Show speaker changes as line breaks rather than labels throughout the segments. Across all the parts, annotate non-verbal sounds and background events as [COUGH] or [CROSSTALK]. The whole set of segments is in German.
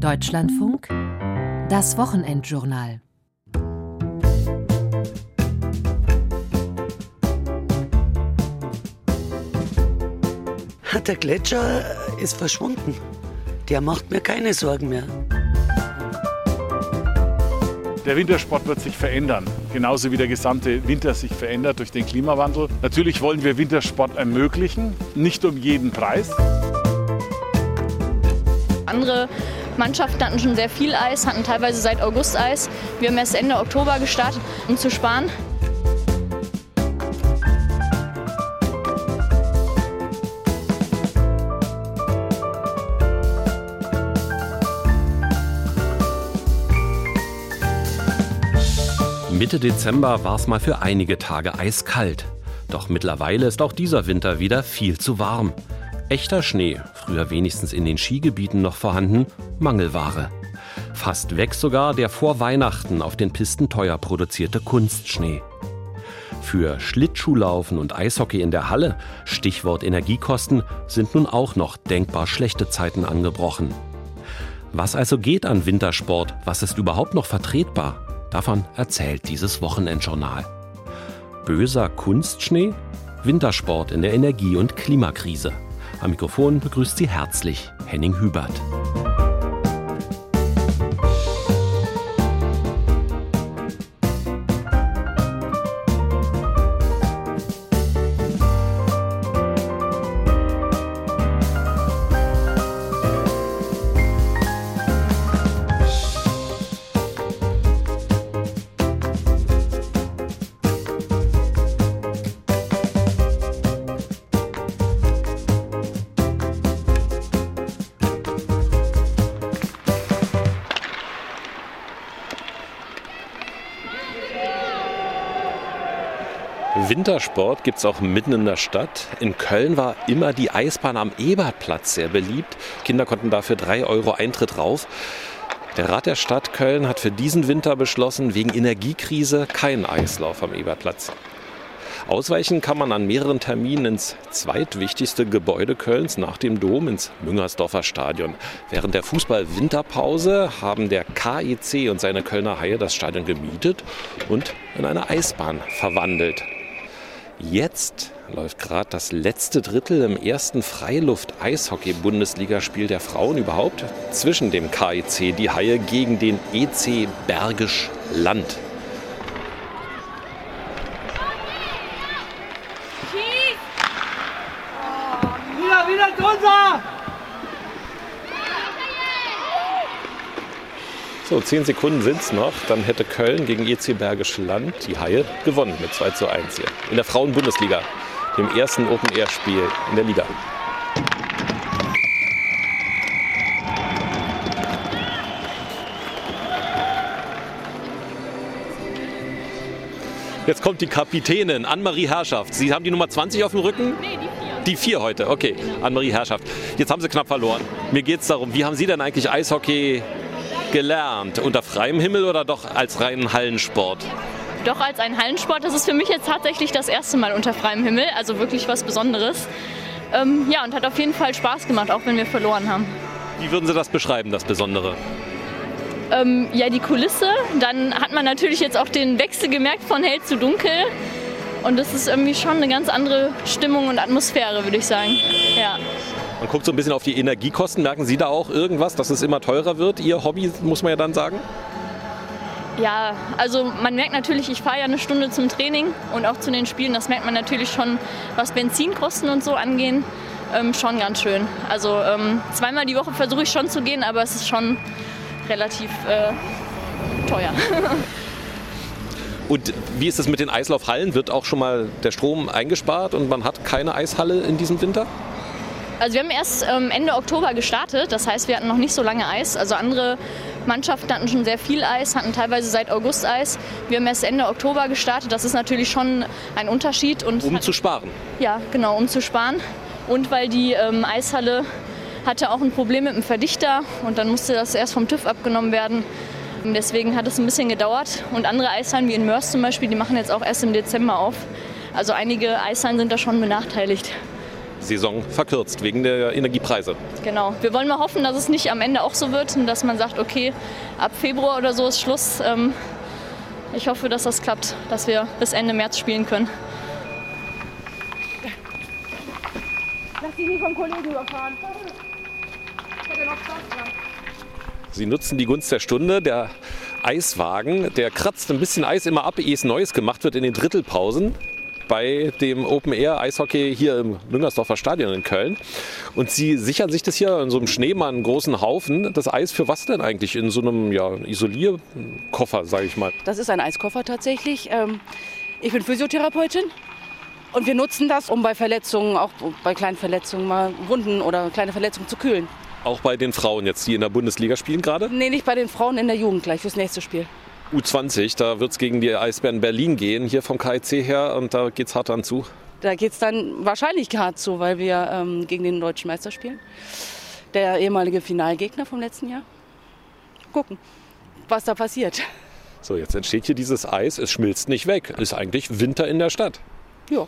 Deutschlandfunk, das Wochenendjournal.
Der Gletscher ist verschwunden. Der macht mir keine Sorgen mehr.
Der Wintersport wird sich verändern, genauso wie der gesamte Winter sich verändert durch den Klimawandel. Natürlich wollen wir Wintersport ermöglichen, nicht um jeden Preis.
Andere Mannschaften hatten schon sehr viel Eis, hatten teilweise seit August Eis. Wir haben erst Ende Oktober gestartet, um zu sparen.
Mitte Dezember war es mal für einige Tage eiskalt. Doch mittlerweile ist auch dieser Winter wieder viel zu warm. Echter Schnee, früher wenigstens in den Skigebieten noch vorhanden, Mangelware. Fast weg sogar der vor Weihnachten auf den Pisten teuer produzierte Kunstschnee. Für Schlittschuhlaufen und Eishockey in der Halle, Stichwort Energiekosten, sind nun auch noch denkbar schlechte Zeiten angebrochen. Was also geht an Wintersport? Was ist überhaupt noch vertretbar? Davon erzählt dieses Wochenendjournal. Böser Kunstschnee? Wintersport in der Energie- und Klimakrise. Am Mikrofon begrüßt Sie herzlich Henning Hubert. Wintersport gibt es auch mitten in der Stadt. In Köln war immer die Eisbahn am Ebertplatz sehr beliebt. Kinder konnten dafür 3 Euro Eintritt rauf. Der Rat der Stadt Köln hat für diesen Winter beschlossen, wegen Energiekrise keinen Eislauf am Ebertplatz. Ausweichen kann man an mehreren Terminen ins zweitwichtigste Gebäude Kölns nach dem Dom, ins Müngersdorfer Stadion. Während der Fußball-Winterpause haben der KIC und seine Kölner Haie das Stadion gemietet und in eine Eisbahn verwandelt. Jetzt läuft gerade das letzte Drittel im ersten Freiluft-Eishockey-Bundesligaspiel der Frauen überhaupt zwischen dem KIC, die Haie, gegen den EC Bergisch Land.
Wieder, wieder drunter!
So, zehn Sekunden sind es noch. Dann hätte Köln gegen EC Bergisch Land, die Haie, gewonnen mit 2 zu 1 hier. In der Frauen-Bundesliga, dem ersten Open-Air-Spiel in der Liga. Jetzt kommt die Kapitänin, Anne-Marie Herrschaft. Sie haben die Nummer 20 auf dem Rücken?
Nee, die vier.
Die vier heute, okay. Anne-Marie Herrschaft. Jetzt haben Sie knapp verloren. Mir geht es darum, wie haben Sie denn eigentlich Eishockey gelernt? Unter freiem Himmel oder doch als reinen Hallensport?
Doch als ein Hallensport, das ist für mich jetzt tatsächlich das erste Mal unter freiem Himmel, also wirklich was Besonderes. Ähm, ja, und hat auf jeden Fall Spaß gemacht, auch wenn wir verloren haben.
Wie würden Sie das beschreiben, das Besondere?
Ähm, ja, die Kulisse. Dann hat man natürlich jetzt auch den Wechsel gemerkt von hell zu dunkel. Und das ist irgendwie schon eine ganz andere Stimmung und Atmosphäre, würde ich sagen. Ja.
Man guckt so ein bisschen auf die Energiekosten. Merken Sie da auch irgendwas, dass es immer teurer wird? Ihr Hobby, muss man ja dann sagen?
Ja, also man merkt natürlich, ich fahre ja eine Stunde zum Training und auch zu den Spielen. Das merkt man natürlich schon, was Benzinkosten und so angehen, ähm, schon ganz schön. Also ähm, zweimal die Woche versuche ich schon zu gehen, aber es ist schon relativ äh, teuer. [LAUGHS]
Und wie ist es mit den Eislaufhallen? Wird auch schon mal der Strom eingespart und man hat keine Eishalle in diesem Winter?
Also wir haben erst ähm, Ende Oktober gestartet, das heißt, wir hatten noch nicht so lange Eis. Also andere Mannschaften hatten schon sehr viel Eis, hatten teilweise seit August Eis. Wir haben erst Ende Oktober gestartet, das ist natürlich schon ein Unterschied. Und
Um zu sparen.
Ja, genau, um zu sparen. Und weil die ähm, Eishalle hatte auch ein Problem mit dem Verdichter und dann musste das erst vom TÜV abgenommen werden. Und deswegen hat es ein bisschen gedauert. Und andere Eishallen, wie in Mörs zum Beispiel, die machen jetzt auch erst im Dezember auf. Also einige Eishallen sind da schon benachteiligt.
Saison verkürzt wegen der Energiepreise.
Genau. Wir wollen mal hoffen, dass es nicht am Ende auch so wird und dass man sagt, okay, ab Februar oder so ist Schluss. Ähm, ich hoffe, dass das klappt, dass wir bis Ende März spielen können.
Lass dich nicht vom Kollegen überfahren. Ich hätte noch Spaß dran.
Sie nutzen die Gunst der Stunde. Der Eiswagen, der kratzt ein bisschen Eis immer ab, ehe es Neues gemacht wird in den Drittelpausen bei dem Open Air Eishockey hier im Müngersdorfer Stadion in Köln. Und Sie sichern sich das hier in so einem Schneemann, einen großen Haufen. Das Eis für was denn eigentlich? In so einem ja, Isolierkoffer, sage ich mal.
Das ist ein Eiskoffer tatsächlich. Ähm, Ich bin Physiotherapeutin und wir nutzen das, um bei Verletzungen, auch bei kleinen Verletzungen, mal Wunden oder kleine Verletzungen zu kühlen.
Auch bei den Frauen jetzt, die in der Bundesliga spielen gerade.
Nee, nicht bei den Frauen in der Jugend gleich fürs nächste Spiel.
U20, da wird es gegen die Eisbären Berlin gehen, hier vom KIC her. Und da geht es hart dran zu.
Da geht es dann wahrscheinlich hart zu, weil wir ähm, gegen den deutschen Meister spielen. Der ehemalige Finalgegner vom letzten Jahr. Gucken, was da passiert.
So, jetzt entsteht hier dieses Eis, es schmilzt nicht weg. Ist eigentlich Winter in der Stadt.
Ja,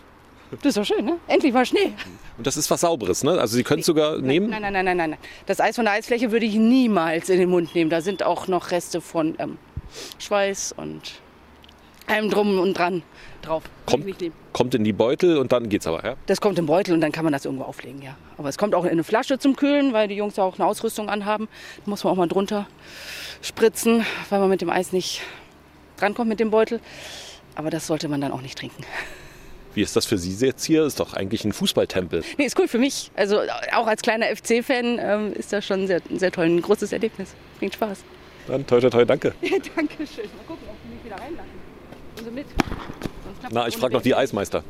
das ist doch schön, ne? Endlich mal Schnee.
Und das ist was Sauberes, ne? Also Sie können es sogar nehmen.
Nein, nein, nein, nein, nein. nein. Das Eis von der Eisfläche würde ich niemals in den Mund nehmen. Da sind auch noch Reste von ähm, Schweiß und allem drum und dran drauf.
Kommt, kommt in die Beutel und dann geht's aber, ja?
Das kommt im Beutel und dann kann man das irgendwo auflegen, ja. Aber es kommt auch in eine Flasche zum Kühlen, weil die Jungs auch eine Ausrüstung anhaben. Da muss man auch mal drunter spritzen, weil man mit dem Eis nicht drankommt mit dem Beutel. Aber das sollte man dann auch nicht trinken.
Wie ist das für Sie jetzt hier? Ist doch eigentlich ein Fußballtempel.
Nee, ist cool für mich. Also auch als kleiner FC-Fan ähm, ist das schon sehr, sehr toll. Ein großes Erlebnis. Bringt Spaß.
Dann toi toi toi, danke. [LAUGHS]
Dankeschön. Mal gucken, ob sie mich wieder reinlassen. Und so mit.
Na, ich frage noch die. Eismeister.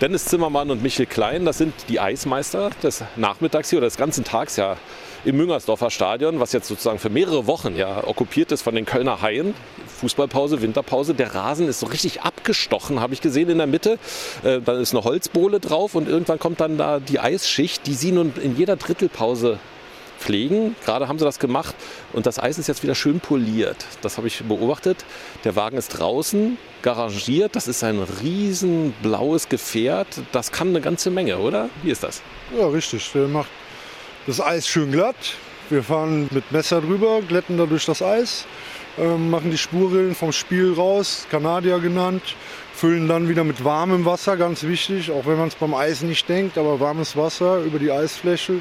Dennis Zimmermann und Michel Klein, das sind die Eismeister des Nachmittags hier oder des ganzen Tags ja im Müngersdorfer Stadion, was jetzt sozusagen für mehrere Wochen ja okkupiert ist von den Kölner Haien. Fußballpause, Winterpause. Der Rasen ist so richtig abgestochen, habe ich gesehen in der Mitte. Äh, dann ist eine Holzbohle drauf und irgendwann kommt dann da die Eisschicht, die sie nun in jeder Drittelpause pflegen. Gerade haben sie das gemacht und das Eis ist jetzt wieder schön poliert. Das habe ich beobachtet. Der Wagen ist draußen, garagiert. Das ist ein riesen blaues Gefährt. Das kann eine ganze Menge, oder? Wie ist das?
Ja, richtig. Der macht das Eis schön glatt. Wir fahren mit Messer drüber, glätten dadurch das Eis, ähm, machen die Spurrillen vom Spiel raus, Kanadier genannt, füllen dann wieder mit warmem Wasser, ganz wichtig, auch wenn man es beim Eis nicht denkt, aber warmes Wasser über die Eisfläche.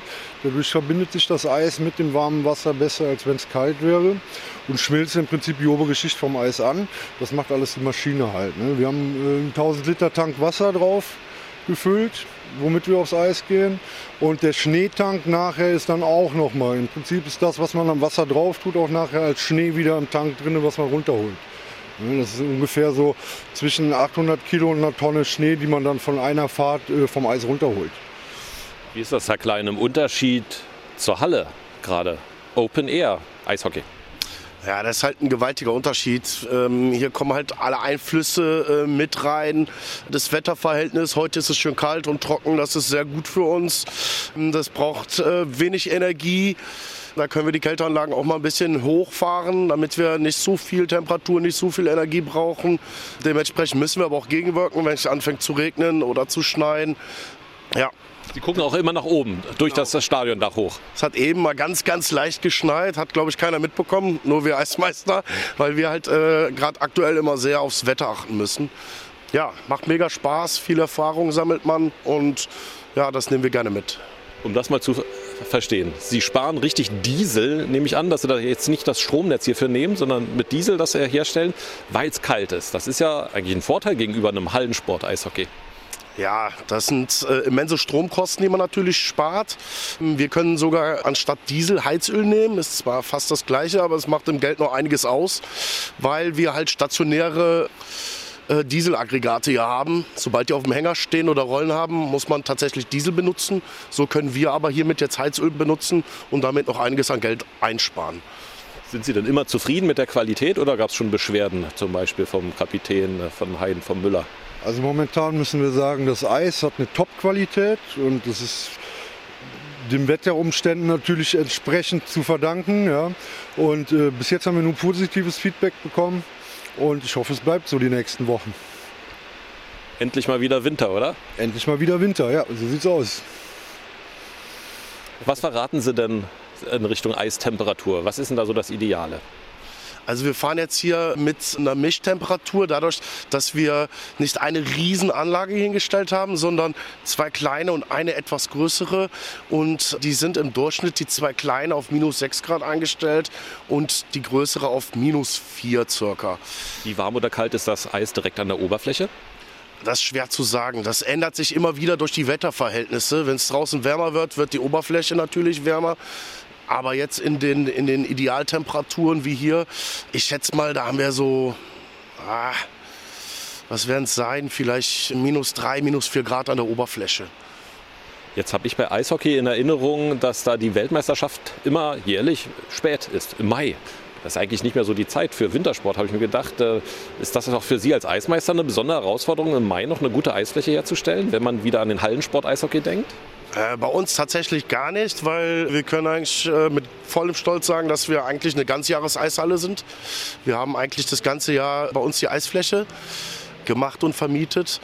Dadurch verbindet sich das Eis mit dem warmen Wasser besser, als wenn es kalt wäre und schmilzt im Prinzip die obere Schicht vom Eis an. Das macht alles die Maschine halt. Ne? Wir haben äh, einen 1000 Liter Tank Wasser drauf gefüllt, womit wir aufs Eis gehen. Und der Schneetank nachher ist dann auch nochmal. Im Prinzip ist das, was man am Wasser drauf tut, auch nachher als Schnee wieder im Tank drin, was man runterholt. Ne, Das ist ungefähr so zwischen 800 Kilo und einer Tonne Schnee, die man dann von einer Fahrt äh, vom Eis runterholt.
Wie ist das, Herr Klein, im Unterschied zur Halle gerade? Open Air Eishockey.
Ja, das ist halt ein gewaltiger Unterschied. Ähm, hier kommen halt alle Einflüsse äh, mit rein. Das Wetterverhältnis, heute ist es schön kalt und trocken, das ist sehr gut für uns. Das braucht äh, wenig Energie. Da können wir die Kälteanlagen auch mal ein bisschen hochfahren, damit wir nicht so viel Temperatur, nicht so viel Energie brauchen. Dementsprechend müssen wir aber auch gegenwirken, wenn es anfängt zu regnen oder zu schneien. Ja,
Sie gucken auch immer nach oben, durch das, das Stadiondach hoch.
es hat eben mal ganz, ganz leicht geschneit, hat glaube ich keiner mitbekommen, nur wir Eismeister, weil wir halt äh, gerade aktuell immer sehr aufs Wetter achten müssen. Ja, macht mega Spaß, viel Erfahrung sammelt man und ja, das nehmen wir gerne mit.
Um das mal zu verstehen. Sie sparen richtig Diesel, nehme ich an, dass Sie da jetzt nicht das Stromnetz hierfür nehmen, sondern mit Diesel das herstellen, weil es kalt ist. Das ist ja eigentlich ein Vorteil gegenüber einem Hallensport-Eishockey.
Ja, das sind äh, immense Stromkosten, die man natürlich spart. Wir können sogar anstatt Diesel Heizöl nehmen. Ist zwar fast das gleiche, aber es macht im Geld noch einiges aus, weil wir halt stationäre äh, Dieselaggregate hier haben. Sobald die auf dem Hänger stehen oder Rollen haben, muss man tatsächlich Diesel benutzen. So können wir aber hiermit jetzt Heizöl benutzen und damit noch einiges an Geld einsparen.
Sind Sie denn immer zufrieden mit der Qualität oder gab es schon Beschwerden, zum Beispiel vom Kapitän, äh, von Hein, vom Müller?
Also momentan müssen wir sagen, das Eis hat eine Top-Qualität und das ist den Wetterumständen natürlich entsprechend zu verdanken. Ja. Und äh, bis jetzt haben wir nur positives Feedback bekommen und ich hoffe, es bleibt so die nächsten Wochen.
Endlich mal wieder Winter, oder?
Endlich mal wieder Winter, ja, so sieht's aus.
Was verraten Sie denn in Richtung Eistemperatur? Was ist denn da so das Ideale?
Also wir fahren jetzt hier mit einer Mischtemperatur, dadurch, dass wir nicht eine Riesenanlage hingestellt haben, sondern zwei kleine und eine etwas größere. Und die sind im Durchschnitt die zwei kleine auf minus 6 Grad eingestellt und die größere auf minus 4 circa.
Wie warm oder kalt ist das Eis direkt an der Oberfläche?
Das ist schwer zu sagen. Das ändert sich immer wieder durch die Wetterverhältnisse. Wenn es draußen wärmer wird, wird die Oberfläche natürlich wärmer. Aber jetzt in den, in den Idealtemperaturen wie hier, ich schätze mal, da haben wir so, ah, was werden es sein? Vielleicht minus drei, minus vier Grad an der Oberfläche.
Jetzt habe ich bei Eishockey in Erinnerung, dass da die Weltmeisterschaft immer jährlich spät ist, im Mai. Das ist eigentlich nicht mehr so die Zeit für Wintersport, habe ich mir gedacht. Äh, ist das auch für Sie als Eismeister eine besondere Herausforderung, im Mai noch eine gute Eisfläche herzustellen, wenn man wieder an den Hallensport Eishockey denkt?
Äh, bei uns tatsächlich gar nicht, weil wir können eigentlich äh, mit vollem Stolz sagen, dass wir eigentlich eine Ganzjahres-Eishalle sind. Wir haben eigentlich das ganze Jahr bei uns die Eisfläche gemacht und vermietet.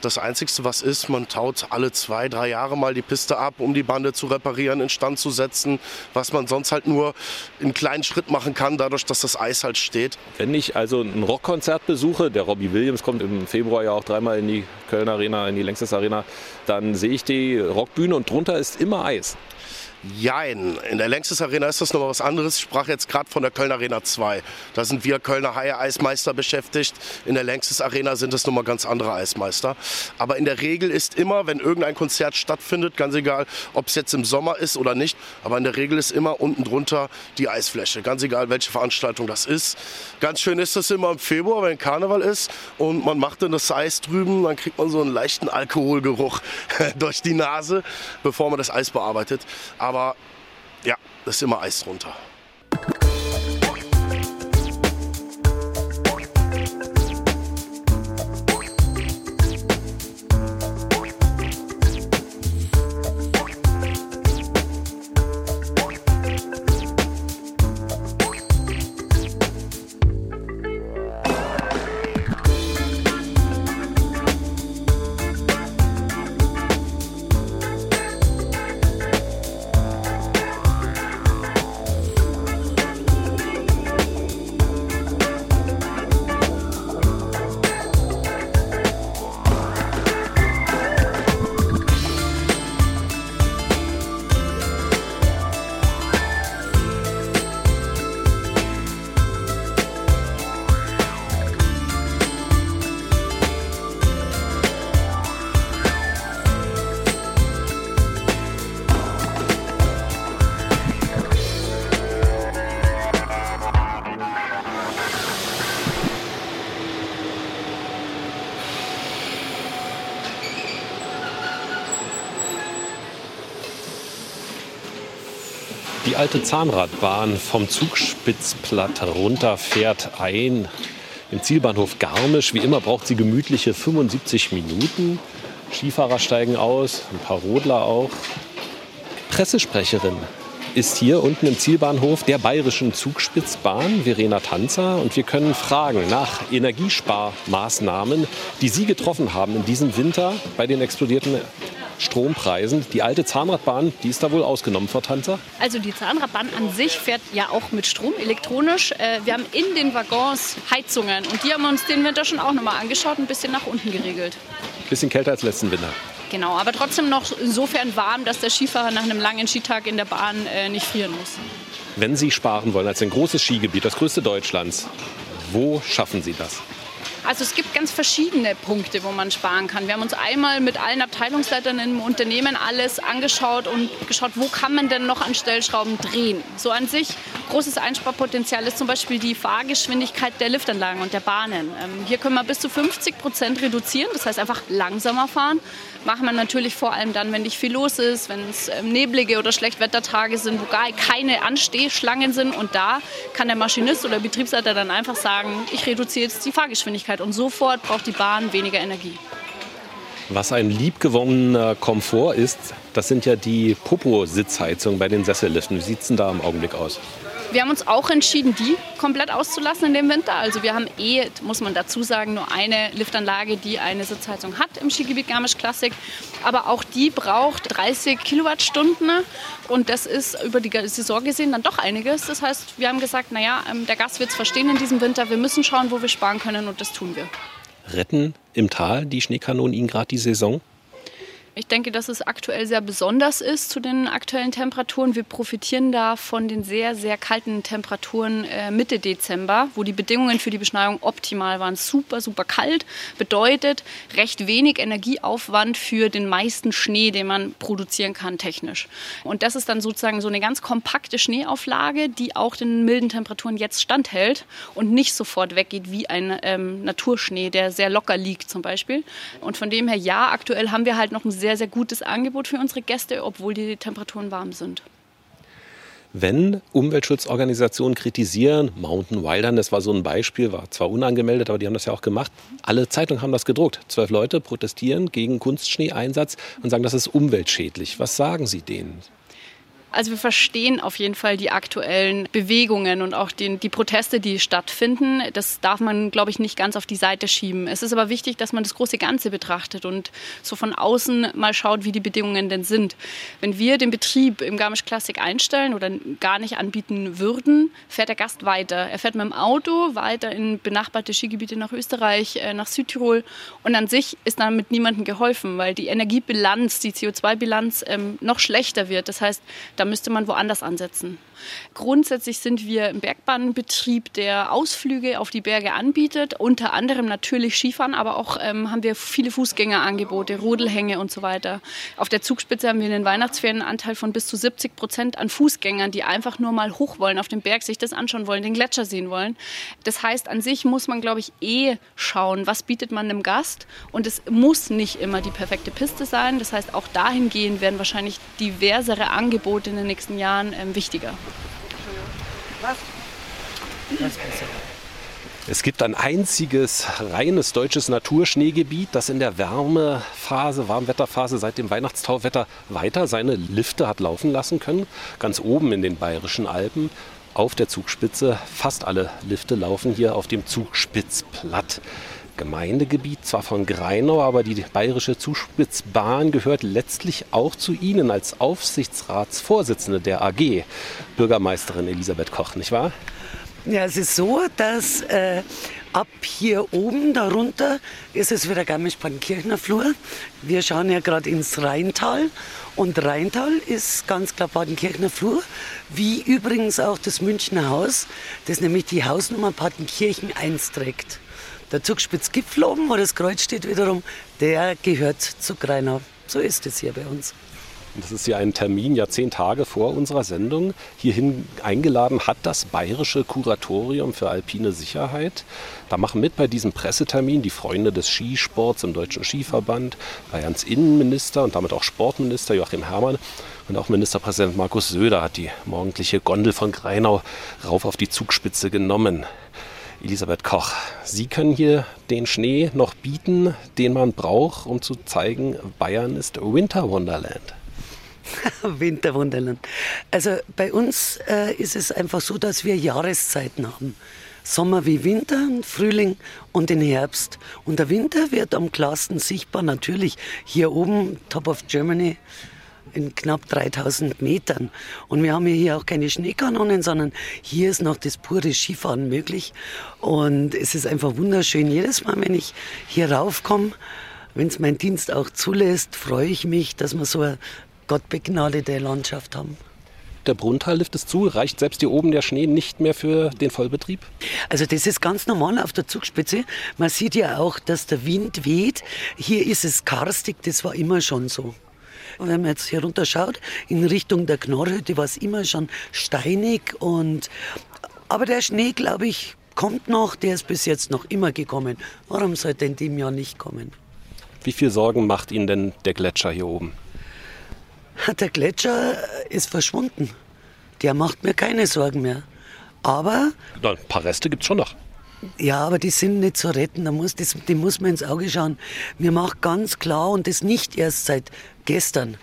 Das Einzige, was ist, man taut alle zwei, drei Jahre mal die Piste ab, um die Bande zu reparieren, instand zu setzen, was man sonst halt nur in kleinen Schritt machen kann, dadurch, dass das Eis halt steht.
Wenn ich also ein Rockkonzert besuche, der Robbie Williams kommt im Februar ja auch dreimal in die Köln Arena, in die Längstes Arena, dann sehe ich die Rockbühne und drunter ist immer Eis.
Jein. In der Längstes Arena ist das nochmal was anderes. Ich sprach jetzt gerade von der Köln Arena 2. Da sind wir Kölner Haie Eismeister beschäftigt. In der Längstes Arena sind es nochmal ganz andere Eismeister. Aber in der Regel ist immer, wenn irgendein Konzert stattfindet, ganz egal, ob es jetzt im Sommer ist oder nicht, aber in der Regel ist immer unten drunter die Eisfläche. Ganz egal, welche Veranstaltung das ist. Ganz schön ist das immer im Februar, wenn Karneval ist und man macht dann das Eis drüben, dann kriegt man so einen leichten Alkoholgeruch [LAUGHS] durch die Nase, bevor man das Eis bearbeitet. Aber aber ja, das ist immer Eis drunter.
Alte Zahnradbahn vom Zugspitzplatt runter fährt ein im Zielbahnhof Garmisch. Wie immer braucht sie gemütliche 75 Minuten. Skifahrer steigen aus, ein paar Rodler auch. Pressesprecherin ist hier unten im Zielbahnhof der bayerischen Zugspitzbahn, Verena Tanzer. Und wir können fragen nach Energiesparmaßnahmen, die Sie getroffen haben in diesem Winter bei den explodierten Strompreisen. Die alte Zahnradbahn, die ist da wohl ausgenommen, Frau Tanzer?
Also die Zahnradbahn an sich fährt ja auch mit Strom, elektronisch. Äh, wir haben in den Waggons Heizungen und die haben wir uns den Winter schon auch nochmal angeschaut, ein bisschen nach unten geregelt.
Bisschen kälter als letzten Winter.
Genau, aber trotzdem noch insofern warm, dass der Skifahrer nach einem langen Skitag in der Bahn äh, nicht frieren muss.
Wenn Sie sparen wollen als ein großes Skigebiet, das größte Deutschlands, wo schaffen Sie das?
Also es gibt ganz verschiedene Punkte, wo man sparen kann. Wir haben uns einmal mit allen Abteilungsleitern im Unternehmen alles angeschaut und geschaut, wo kann man denn noch an Stellschrauben drehen. So an sich großes Einsparpotenzial ist zum Beispiel die Fahrgeschwindigkeit der Liftanlagen und der Bahnen. Ähm, hier können wir bis zu 50 Prozent reduzieren, das heißt einfach langsamer fahren. Machen wir natürlich vor allem dann, wenn nicht viel los ist, wenn es ähm, neblige oder Schlechtwettertage sind, wo gar keine Anstehschlangen sind. Und da kann der Maschinist oder Betriebsleiter dann einfach sagen, ich reduziere jetzt die Fahrgeschwindigkeit und sofort braucht die Bahn weniger Energie.
Was ein liebgewonnener Komfort ist, das sind ja die Popo-Sitzheizungen bei den Sesselliften. Wie sieht es denn da im Augenblick aus?
Wir haben uns auch entschieden, die komplett auszulassen in dem Winter. Also wir haben eh, muss man dazu sagen, nur eine Liftanlage, die eine Sitzheizung hat im Skigebiet Garmisch Classic. Aber auch die braucht 30 Kilowattstunden und das ist über die Saison gesehen dann doch einiges. Das heißt, wir haben gesagt, naja, ähm, der Gast wird es verstehen in diesem Winter. Wir müssen schauen, wo wir sparen können und das tun wir.
Retten im Tal die Schneekanonen Ihnen gerade die Saison?
Ich denke, dass es aktuell sehr besonders ist zu den aktuellen Temperaturen. Wir profitieren da von den sehr, sehr kalten Temperaturen äh, Mitte Dezember, wo die Bedingungen für die Beschneiung optimal waren. Super, super kalt bedeutet recht wenig Energieaufwand für den meisten Schnee, den man produzieren kann technisch. Und das ist dann sozusagen so eine ganz kompakte Schneeauflage, die auch den milden Temperaturen jetzt standhält und nicht sofort weggeht wie ein ähm, Naturschnee, der sehr locker liegt zum Beispiel. Und von dem her, ja, aktuell haben wir halt noch ein sehr, sehr gutes Angebot für unsere Gäste, obwohl die Temperaturen warm sind.
Wenn Umweltschutzorganisationen kritisieren, Mountain Wilderness war so ein Beispiel, war zwar unangemeldet, aber die haben das ja auch gemacht. Alle Zeitungen haben das gedruckt. Zwölf Leute protestieren gegen Kunstschneeeinsatz und sagen, das ist umweltschädlich. Was sagen Sie denen?
Also wir verstehen auf jeden Fall die aktuellen Bewegungen und auch den, die Proteste, die stattfinden. Das darf man, glaube ich, nicht ganz auf die Seite schieben. Es ist aber wichtig, dass man das große Ganze betrachtet und so von außen mal schaut, wie die Bedingungen denn sind. Wenn wir den Betrieb im Garmisch Classic einstellen oder gar nicht anbieten würden, fährt der Gast weiter. Er fährt mit dem Auto weiter in benachbarte Skigebiete nach Österreich, äh, nach Südtirol und an sich ist damit niemandem geholfen, weil die Energiebilanz, die CO2-Bilanz ähm, noch schlechter wird. Das heißt, da müsste man woanders ansetzen. Grundsätzlich sind wir im Bergbahnbetrieb, der Ausflüge auf die Berge anbietet, unter anderem natürlich Skifahren, aber auch ähm, haben wir viele Fußgängerangebote, Rodelhänge und so weiter. Auf der Zugspitze haben wir einen Weihnachtsferienanteil von bis zu 70 Prozent an Fußgängern, die einfach nur mal hoch wollen auf den Berg, sich das anschauen wollen, den Gletscher sehen wollen. Das heißt, an sich muss man, glaube ich, eh schauen, was bietet man einem Gast und es muss nicht immer die perfekte Piste sein. Das heißt, auch dahingehend werden wahrscheinlich diversere Angebote in den nächsten Jahren ähm, wichtiger.
Es gibt ein einziges reines deutsches Naturschneegebiet, das in der Wärmephase, Warmwetterphase seit dem Weihnachtstauwetter weiter seine Lifte hat laufen lassen können. Ganz oben in den bayerischen Alpen auf der Zugspitze. Fast alle Lifte laufen hier auf dem Zugspitzplatt. Gemeindegebiet, zwar von Greinau, aber die bayerische Zuspitzbahn gehört letztlich auch zu Ihnen als Aufsichtsratsvorsitzende der AG, Bürgermeisterin Elisabeth Koch, nicht wahr?
Ja, es ist so, dass äh, ab hier oben darunter ist es wieder Garmisch-Partenkirchner Flur. Wir schauen ja gerade ins Rheintal und Rheintal ist ganz klar Partenkirchner Flur, wie übrigens auch das Münchner Haus, das nämlich die Hausnummer Partenkirchen 1 trägt. Der Zugspitzgipfel oben, wo das Kreuz steht wiederum, der gehört zu Greinau. So ist es hier bei uns.
Das ist ja ein Termin, ja zehn Tage vor unserer Sendung. Hierhin eingeladen hat das Bayerische Kuratorium für alpine Sicherheit. Da machen mit bei diesem Pressetermin die Freunde des Skisports im Deutschen Skiverband, Bayerns Innenminister und damit auch Sportminister Joachim Herrmann und auch Ministerpräsident Markus Söder hat die morgendliche Gondel von Greinau rauf auf die Zugspitze genommen. Elisabeth Koch, Sie können hier den Schnee noch bieten, den man braucht, um zu zeigen, Bayern ist Winter Wonderland. [LAUGHS]
Winter Wonderland. Also bei uns äh, ist es einfach so, dass wir Jahreszeiten haben. Sommer wie Winter, Frühling und den Herbst. Und der Winter wird am klarsten sichtbar natürlich hier oben, Top of Germany, in knapp 3000 Metern. Und wir haben hier auch keine Schneekanonen, sondern hier ist noch das pure Skifahren möglich. Und es ist einfach wunderschön. Jedes Mal, wenn ich hier raufkomme, wenn es mein Dienst auch zulässt, freue ich mich, dass wir so eine gottbegnadete Landschaft haben.
Der Brunntallift ist zu, reicht selbst hier oben der Schnee nicht mehr für den Vollbetrieb?
Also das ist ganz normal auf der Zugspitze. Man sieht ja auch, dass der Wind weht. Hier ist es karstig, das war immer schon so. Und wenn man jetzt hier runter schaut, in Richtung der Knorrhütte war es immer schon steinig. Und, aber der Schnee, glaube ich, kommt noch. Der ist bis jetzt noch immer gekommen. Warum sollte in dem Jahr nicht kommen?
Wie viel Sorgen macht Ihnen denn der Gletscher hier oben? [LAUGHS]
Der Gletscher ist verschwunden. Der macht mir keine Sorgen mehr. Aber.
Na, ein paar Reste gibt es schon noch.
Ja, aber die sind nicht zu retten. Da muss, das, dem muss man ins Auge schauen. Mir macht ganz klar, und das nicht erst seit gestern,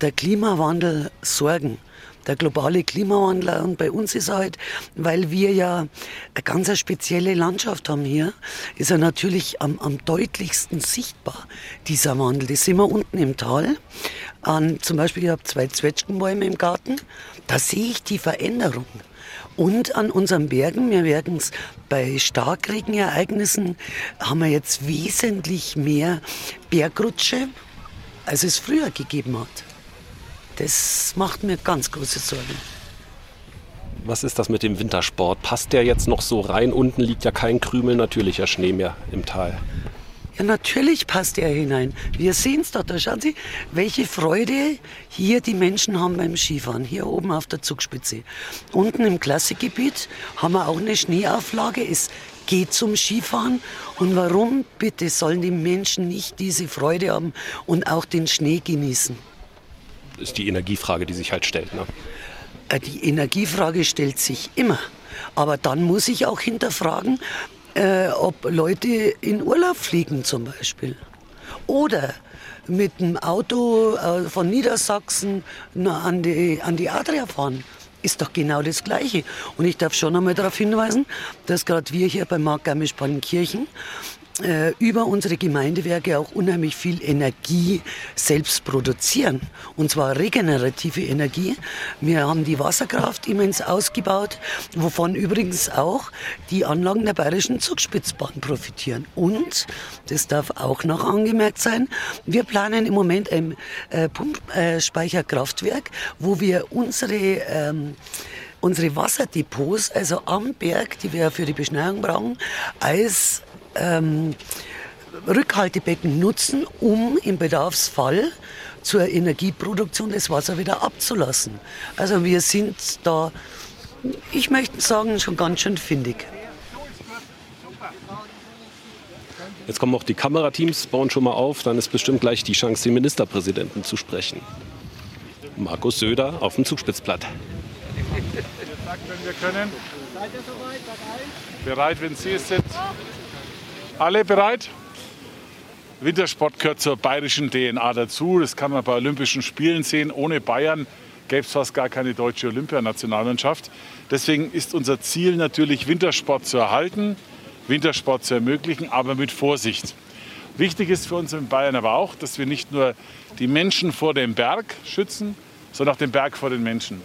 der Klimawandel Sorgen der globale Klimawandel. Und bei uns ist er halt, weil wir ja eine ganz spezielle Landschaft haben hier, ist er natürlich am, am deutlichsten sichtbar, dieser Wandel. Das sehen wir unten im Tal. An, zum Beispiel, ich habe zwei Zwetschgenbäume im Garten. Da sehe ich die Veränderung. Und an unseren Bergen, wir werden es bei Starkregenereignissen, haben wir jetzt wesentlich mehr Bergrutsche, als es früher gegeben hat. Das macht mir ganz große Sorgen.
Was ist das mit dem Wintersport? Passt der jetzt noch so rein? Unten liegt ja kein Krümel natürlicher Schnee mehr im Tal.
Ja, natürlich passt er hinein. Wir sehen es doch. Da schauen Sie, welche Freude hier die Menschen haben beim Skifahren. Hier oben auf der Zugspitze. Unten im Klassikgebiet haben wir auch eine Schneeauflage. Es geht zum Skifahren. Und warum bitte sollen die Menschen nicht diese Freude haben und auch den Schnee genießen?
ist die Energiefrage, die sich halt stellt. Ne?
Äh, die Energiefrage stellt sich immer. Aber dann muss ich auch hinterfragen, äh, ob Leute in Urlaub fliegen zum Beispiel. Oder mit dem Auto äh, von Niedersachsen an die, an die Adria fahren. Ist doch genau das Gleiche. Und ich darf schon einmal darauf hinweisen, dass gerade wir hier bei Mark Garmisch-Partenkirchen über unsere Gemeindewerke auch unheimlich viel Energie selbst produzieren. Und zwar regenerative Energie. Wir haben die Wasserkraft immens ausgebaut, wovon übrigens auch die Anlagen der Bayerischen Zugspitzbahn profitieren. Und, das darf auch noch angemerkt sein, wir planen im Moment ein äh, Pumpspeicherkraftwerk, wo wir unsere ähm, unsere Wasserdepots, also am Berg, die wir für die Beschneiung brauchen, als ähm, Rückhaltebecken nutzen, um im Bedarfsfall zur Energieproduktion das Wasser wieder abzulassen. Also wir sind da, ich möchte sagen, schon ganz schön findig.
Jetzt kommen auch die Kamerateams, bauen schon mal auf, dann ist bestimmt gleich die Chance, den Ministerpräsidenten zu sprechen. Markus Söder auf dem Zugspitzplatt.
wenn wir können. Bereit, wenn Sie es sind. Alle bereit? Wintersport gehört zur bayerischen DNA dazu. Das kann man bei Olympischen Spielen sehen. Ohne Bayern gäbe es fast gar keine deutsche Olympianationalmannschaft. Deswegen ist unser Ziel natürlich, Wintersport zu erhalten, Wintersport zu ermöglichen, aber mit Vorsicht. Wichtig ist für uns in Bayern aber auch, dass wir nicht nur die Menschen vor dem Berg schützen, sondern auch den Berg vor den Menschen.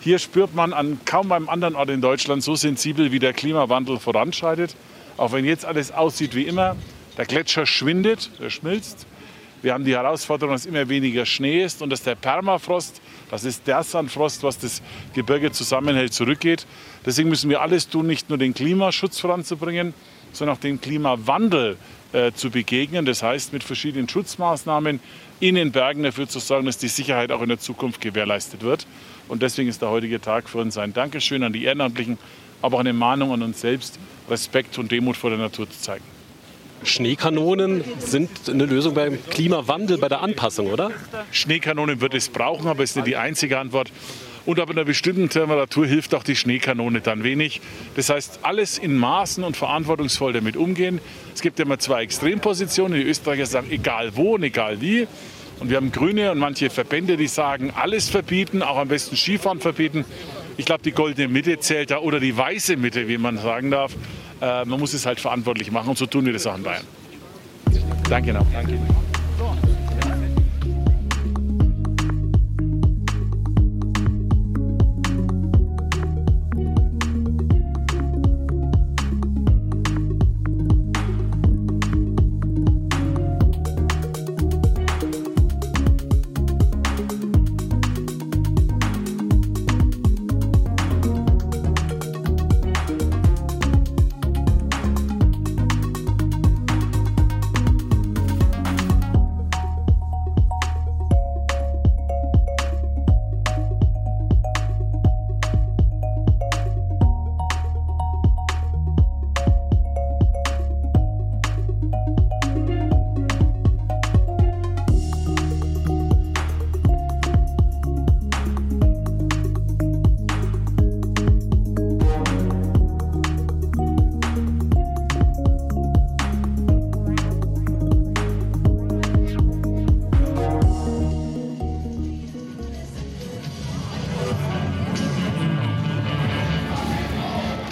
Hier spürt man an kaum einem anderen Ort in Deutschland so sensibel, wie der Klimawandel voranschreitet. Auch wenn jetzt alles aussieht wie immer, der Gletscher schwindet, er schmilzt. Wir haben die Herausforderung, dass immer weniger Schnee ist und dass der Permafrost, das ist der Sandfrost, was das Gebirge zusammenhält, zurückgeht. Deswegen müssen wir alles tun, nicht nur den Klimaschutz voranzubringen, sondern auch den Klimawandel äh, zu begegnen. Das heißt, mit verschiedenen Schutzmaßnahmen in den Bergen dafür zu sorgen, dass die Sicherheit auch in der Zukunft gewährleistet wird. Und deswegen ist der heutige Tag für uns ein Dankeschön an die Ehrenamtlichen, aber auch eine Mahnung an uns selbst, Respekt und Demut vor der Natur zu zeigen.
Schneekanonen sind eine Lösung beim Klimawandel, bei der Anpassung, oder?
Schneekanonen wird es brauchen, aber es ist nicht die einzige Antwort. Und ab einer bestimmten Temperatur hilft auch die Schneekanone dann wenig. Das heißt, alles in Maßen und verantwortungsvoll damit umgehen. Es gibt immer zwei Extrempositionen. Die Österreicher sagen, egal wo und egal wie. Und wir haben Grüne und manche Verbände, die sagen, alles verbieten, auch am besten Skifahren verbieten. Ich glaube, die goldene Mitte zählt da oder die weiße Mitte, wie man sagen darf. Äh, man muss es halt verantwortlich machen und so tun wir das auch in Bayern. Danke noch. Danke.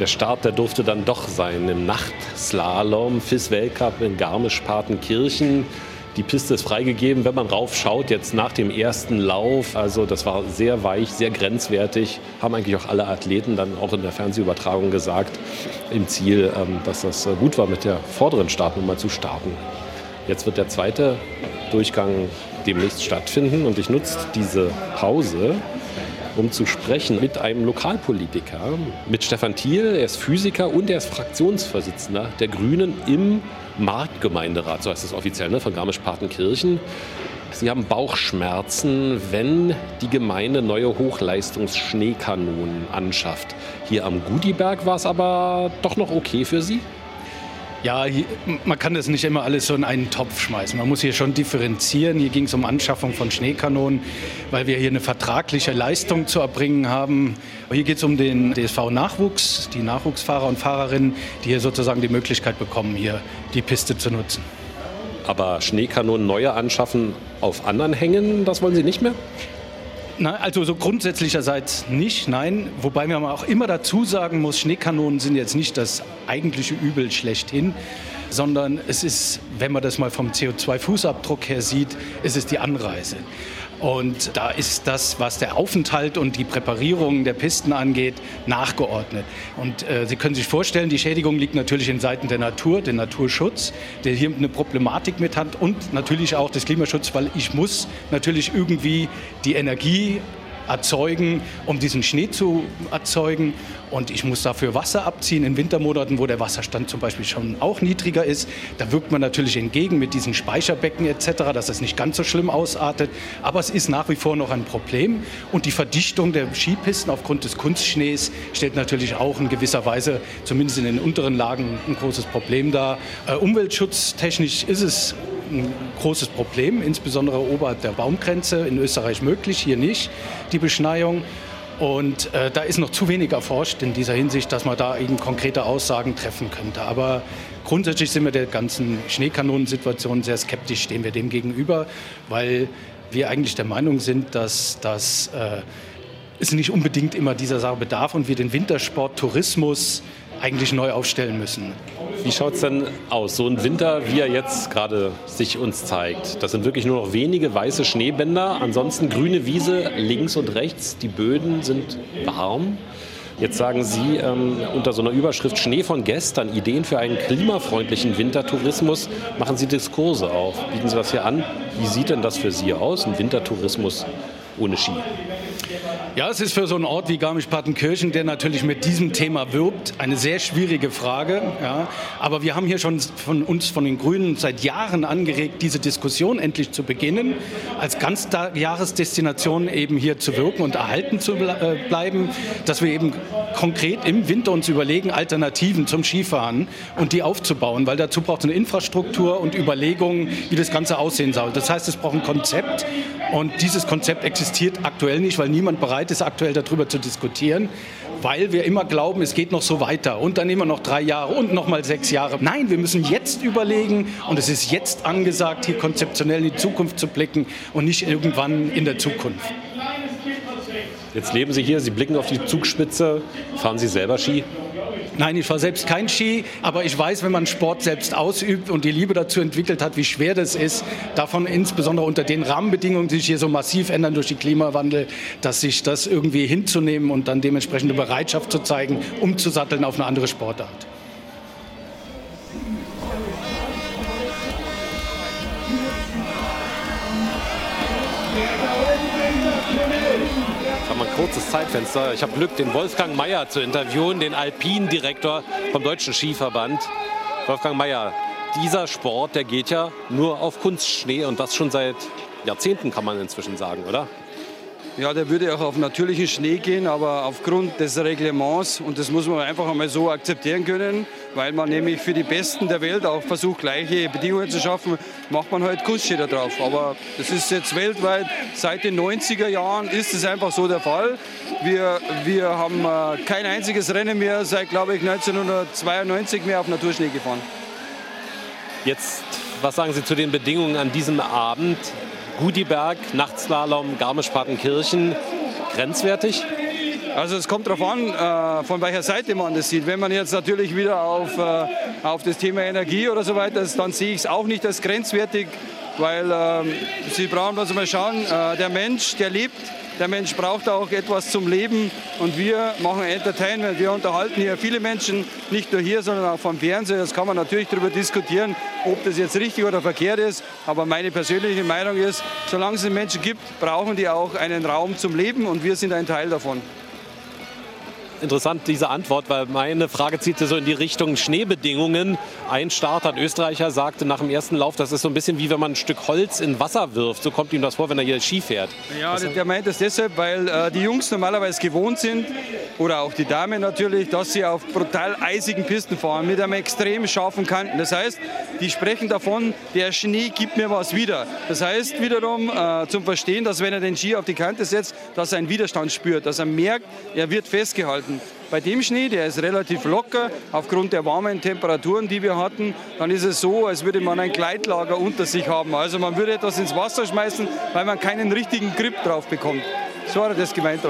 Der Start, der durfte dann doch sein im Nachtslalom, FIS-Weltcup in Garmisch-Partenkirchen. Die Piste ist freigegeben, wenn man raufschaut, jetzt nach dem ersten Lauf. Also das war sehr weich, sehr grenzwertig. Haben eigentlich auch alle Athleten dann auch in der Fernsehübertragung gesagt, im Ziel, ähm, dass das gut war, mit der vorderen Startnummer zu starten. Jetzt wird der zweite Durchgang demnächst stattfinden und ich nutze diese Pause, um zu sprechen mit einem Lokalpolitiker, mit Stefan Thiel. Er ist Physiker und er ist Fraktionsvorsitzender der Grünen im Marktgemeinderat, so heißt es offiziell, ne, von Garmisch-Partenkirchen. Sie haben Bauchschmerzen, wenn die Gemeinde neue Hochleistungsschneekanonen anschafft. Hier am Gudiberg war es aber doch noch okay für Sie?
Ja, man kann das nicht immer alles so in einen Topf schmeißen. Man muss hier schon differenzieren. Hier ging es um Anschaffung von Schneekanonen, weil wir hier eine vertragliche Leistung zu erbringen haben. Hier geht es um den DSV-Nachwuchs, die Nachwuchsfahrer und Fahrerinnen, die hier sozusagen die Möglichkeit bekommen, hier die Piste zu nutzen.
Aber Schneekanonen neue anschaffen auf anderen Hängen, das wollen Sie nicht mehr?
Nein, also so grundsätzlicherseits nicht, nein. Wobei man auch immer dazu sagen muss, Schneekanonen sind jetzt nicht das eigentliche Übel schlechthin, sondern es ist, wenn man das mal vom CO2-Fußabdruck her sieht, ist es die Anreise. Und da ist das, was der Aufenthalt und die Präparierung der Pisten angeht, nachgeordnet. Und äh, Sie können sich vorstellen, die Schädigung liegt natürlich in Seiten der Natur, den Naturschutz, der hier eine Problematik mit hat und natürlich auch des Klimaschutzes, weil ich muss natürlich irgendwie die Energie erzeugen, um diesen Schnee zu erzeugen. Und ich muss dafür Wasser abziehen in Wintermonaten, wo der Wasserstand zum Beispiel schon auch niedriger ist. Da wirkt man natürlich entgegen mit diesen Speicherbecken etc., dass das nicht ganz so schlimm ausartet. Aber es ist nach wie vor noch ein Problem. Und die Verdichtung der Skipisten aufgrund des Kunstschnees stellt natürlich auch in gewisser Weise, zumindest in den unteren Lagen, ein großes Problem dar. Äh, umweltschutztechnisch ist es ein großes Problem, insbesondere oberhalb der Baumgrenze. In Österreich möglich, hier nicht, die Beschneiung. Und äh, da ist noch zu wenig erforscht in dieser Hinsicht, dass man da eben konkrete Aussagen treffen könnte. Aber grundsätzlich sind wir der ganzen Schneekanonensituation sehr skeptisch, stehen wir dem gegenüber, weil wir eigentlich der Meinung sind, dass das äh, es nicht unbedingt immer dieser Sache bedarf und wir den Wintersport, Tourismus eigentlich neu aufstellen müssen.
Wie schaut es denn aus? So ein Winter, wie er jetzt gerade sich uns zeigt. Das sind wirklich nur noch wenige weiße Schneebänder. Ansonsten grüne Wiese links und rechts. Die Böden sind warm. Jetzt sagen Sie ähm, unter so einer Überschrift Schnee von gestern, Ideen für einen klimafreundlichen Wintertourismus, machen Sie Diskurse auf. Bieten Sie das hier an? Wie sieht denn das für Sie aus, ein Wintertourismus ohne Ski?
Ja, es ist für so einen Ort wie Garmisch-Partenkirchen, der natürlich mit diesem Thema wirbt, eine sehr schwierige Frage. Ja. Aber wir haben hier schon von uns, von den Grünen, seit Jahren angeregt, diese Diskussion endlich zu beginnen, als Ganzjahresdestination eben hier zu wirken und erhalten zu äh, bleiben, dass wir eben konkret im Winter uns überlegen, Alternativen zum Skifahren und die aufzubauen, weil dazu braucht es eine Infrastruktur und Überlegungen, wie das Ganze aussehen soll. Das heißt, es braucht ein Konzept und dieses Konzept existiert aktuell nicht, weil niemand bereit ist, aktuell darüber zu diskutieren, weil wir immer glauben, es geht noch so weiter und dann immer noch drei Jahre und noch mal sechs Jahre. Nein, wir müssen jetzt überlegen und es ist jetzt angesagt, hier konzeptionell in die Zukunft zu blicken und nicht irgendwann in der Zukunft.
Jetzt leben Sie hier, Sie blicken auf die Zugspitze. Fahren Sie selber Ski?
Nein, ich fahre selbst kein Ski, aber ich weiß, wenn man Sport selbst ausübt und die Liebe dazu entwickelt hat, wie schwer das ist, davon insbesondere unter den Rahmenbedingungen, die sich hier so massiv ändern durch den Klimawandel, dass sich das irgendwie hinzunehmen und dann dementsprechende Bereitschaft zu zeigen, umzusatteln auf eine andere Sportart.
Haben ein kurzes Zeitfenster. Ich habe Glück, den Wolfgang Mayer zu interviewen, den Alpindirektor vom Deutschen Skiverband. Wolfgang Mayer, dieser Sport, der geht ja nur auf Kunstschnee und das schon seit Jahrzehnten, kann man inzwischen sagen, oder?
Ja, der würde auch auf natürlichen Schnee gehen, aber aufgrund des Reglements, und das muss man einfach einmal so akzeptieren können, weil man nämlich für die Besten der Welt auch versucht, gleiche Bedingungen zu schaffen, macht man halt Kunstschnee da drauf. Aber das ist jetzt weltweit, seit den 90er Jahren ist es einfach so der Fall. Wir, wir haben äh, kein einziges Rennen mehr seit, glaube ich, 1992 mehr auf Naturschnee gefahren.
Jetzt, was sagen Sie zu den Bedingungen an diesem Abend? Gudiberg, Nachtslalom, Garmisch-Partenkirchen, grenzwertig?
Also es kommt darauf an, äh, von welcher Seite man das sieht. Wenn man jetzt natürlich wieder auf, äh, auf das Thema Energie oder so weiter ist, dann sehe ich es auch nicht als grenzwertig, weil ähm, Sie brauchen bloß mal schauen, äh, der Mensch, der lebt, der Mensch braucht auch etwas zum Leben und wir machen Entertainment. Wir unterhalten hier viele Menschen, nicht nur hier, sondern auch vom Fernsehen. Das kann man natürlich darüber diskutieren, ob das jetzt richtig oder verkehrt ist. Aber meine persönliche Meinung ist, solange es Menschen gibt, brauchen die auch einen Raum zum Leben und wir sind ein Teil davon
interessant, diese Antwort, weil meine Frage zielte so in die Richtung Schneebedingungen. Ein Starter, ein Österreicher, sagte nach dem ersten Lauf, das ist so ein bisschen wie wenn man ein Stück Holz in Wasser wirft. So kommt ihm das vor, wenn er hier Ski fährt.
Ja, also, der meint das deshalb, weil äh, die Jungs normalerweise gewohnt sind, oder auch die Damen natürlich, dass sie auf brutal eisigen Pisten fahren mit einem extrem scharfen Kanten. Das heißt, die sprechen davon, der Schnee gibt mir was wieder. Das heißt wiederum äh, zum Verstehen, dass wenn er den Ski auf die Kante setzt, dass er einen Widerstand spürt, dass er merkt, er wird festgehalten halten. Bei dem Schnee, der ist relativ locker, aufgrund der warmen Temperaturen, die wir hatten, dann ist es so, als würde man ein Gleitlager unter sich haben. Also man würde etwas ins Wasser schmeißen, weil man keinen richtigen Grip drauf bekommt. So hat er das gemeint.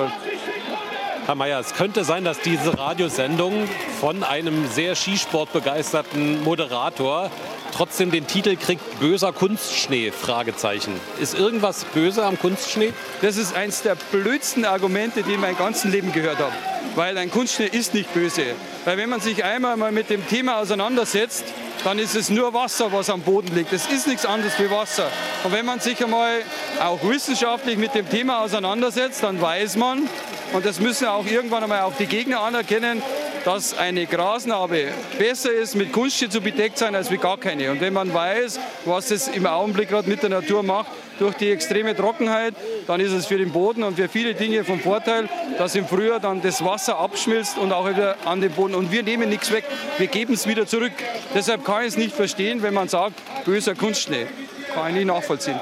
Herr Mayer, es könnte sein, dass diese Radiosendung von einem sehr Skisportbegeisterten Moderator trotzdem den Titel kriegt Böser Kunstschnee? Fragezeichen. Ist irgendwas böse am Kunstschnee?
Das ist eines der blödsten Argumente, die ich mein ganzes Leben gehört habe. Weil ein Kunstschnee ist nicht böse. Weil wenn man sich einmal mal mit dem Thema auseinandersetzt, dann ist es nur Wasser, was am Boden liegt. Es ist nichts anderes wie Wasser. Und wenn man sich einmal auch wissenschaftlich mit dem Thema auseinandersetzt, dann weiß man, und das müssen auch irgendwann einmal auch die Gegner anerkennen, dass eine Grasnarbe besser ist, mit Kunststoff zu bedeckt sein, als wie gar keine. Und wenn man weiß, was es im Augenblick gerade mit der Natur macht, durch die extreme Trockenheit, dann ist es für den Boden und für viele Dinge vom Vorteil, dass im Frühjahr dann das Wasser abschmilzt und auch wieder an den Boden. Und wir nehmen nichts weg, wir geben es wieder zurück. Deshalb kann ich es nicht verstehen, wenn man sagt, böser Kunstschnee. Kann ich nicht nachvollziehen.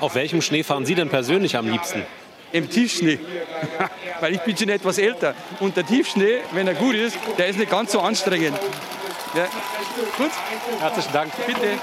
Auf welchem Schnee fahren Sie denn persönlich am liebsten?
Im Tiefschnee. [LAUGHS] Weil ich bin schon etwas älter. Und der Tiefschnee, wenn er gut ist, der ist nicht ganz so anstrengend. Ja. Gut?
Herzlichen Dank.
Bitte.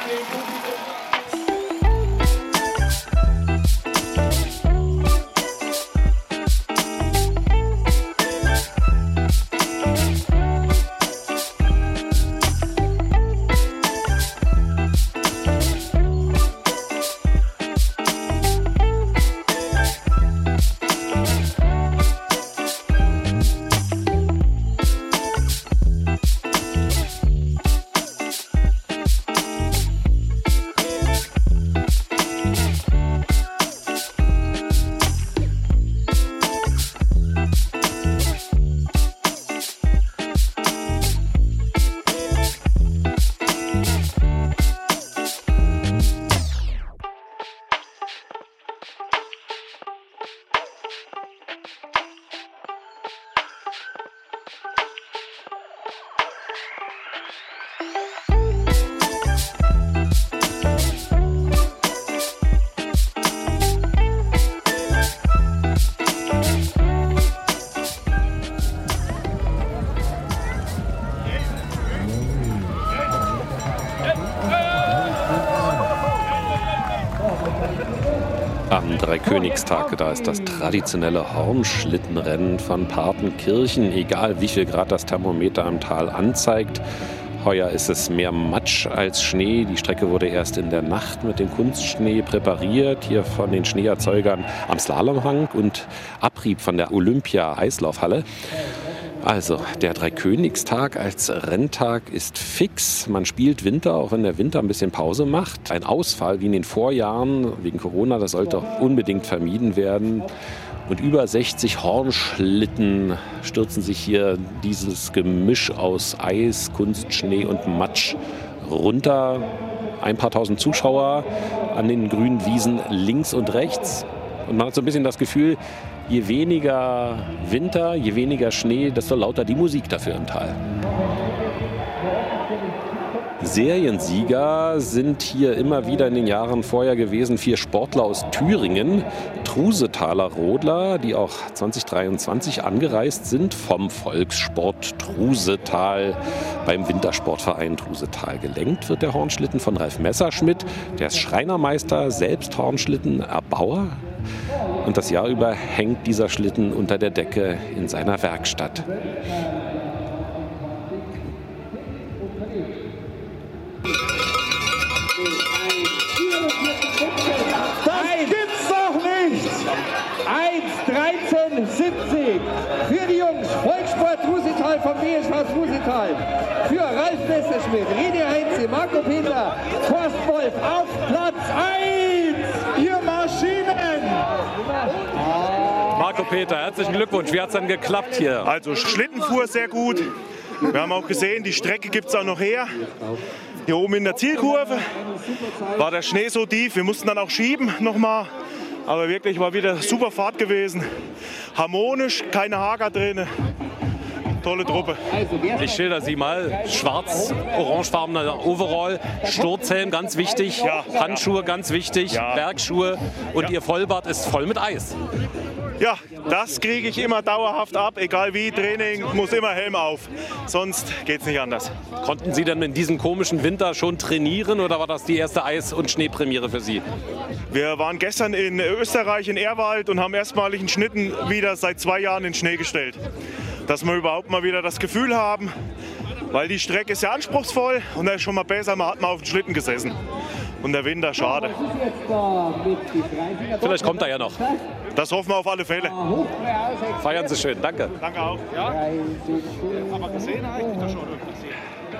Dreikönigstag. Da ist das traditionelle Hornschlittenrennen von Partenkirchen, egal wie viel Grad das Thermometer im Tal anzeigt. Heuer ist es mehr Matsch als Schnee. Die Strecke wurde erst in der Nacht mit dem Kunstschnee präpariert, hier von den Schneeerzeugern am Slalomhang und Abrieb von der Olympia-Eislaufhalle. Also, der Dreikönigstag als Renntag ist fix. Man spielt Winter, auch wenn der Winter ein bisschen Pause macht. Ein Ausfall wie in den Vorjahren wegen Corona, das sollte unbedingt vermieden werden. Und über 60 Hornschlitten stürzen sich hier dieses Gemisch aus Eis, Kunstschnee und Matsch runter. Ein paar tausend Zuschauer an den grünen Wiesen links und rechts. Und man hat so ein bisschen das Gefühl, je weniger Winter, je weniger Schnee, desto lauter die Musik dafür im Tal. Seriensieger sind hier immer wieder in den Jahren vorher gewesen. Vier Sportler aus Thüringen, Trusetaler Rodler, die auch 2023 angereist sind vom Volkssport Trusetal beim Wintersportverein Trusetal. Gelenkt wird der Hornschlitten von Ralf Messerschmidt. Der ist Schreinermeister, selbst Hornschlittenerbauer Und das Jahr über hängt dieser Schlitten unter der Decke in seiner Werkstatt.
1,13,70 für die Jungs. Volkssport Rusital vom BSV Rusital. Für Ralf Messerschmidt, Rene Heinze, Marco Peter, Horst Wolf auf Platz 1. Ihr Maschinen!
Marco Peter, herzlichen Glückwunsch. Wie hat es denn geklappt hier?
Also Schlitten fuhr sehr gut. Wir haben auch gesehen, die Strecke gibt es auch noch her. Hier oben in der Zielkurve war der Schnee so tief, wir mussten dann auch schieben nochmal. Aber wirklich war wieder super Fahrt gewesen. Harmonisch, keine Hager drin. Tolle Truppe.
Ich schilder sie mal. Schwarz-orangefarbener Overall, Sturzhelm ganz wichtig, Handschuhe ganz wichtig,
Ja.
Bergschuhe und ihr Vollbart ist voll mit Eis.
Ja, das kriege ich immer dauerhaft ab, egal wie. Training muss immer Helm auf. Sonst geht es nicht anders.
Konnten Sie denn in diesem komischen Winter schon trainieren oder war das die erste Eis- und Schneepremiere für Sie?
Wir waren gestern in Österreich in Erwald und haben erstmalig einen Schnitten wieder seit zwei Jahren in Schnee gestellt. Dass wir überhaupt mal wieder das Gefühl haben, weil die Strecke ist ja anspruchsvoll und da ist schon mal besser, man hat mal auf den Schlitten gesessen. Und der Winter, schade.
Vielleicht kommt er ja noch.
Das hoffen wir auf alle Fälle.
Feiern Sie schön, danke.
Danke auch. Ja? Aber gesehen eigentlich schon.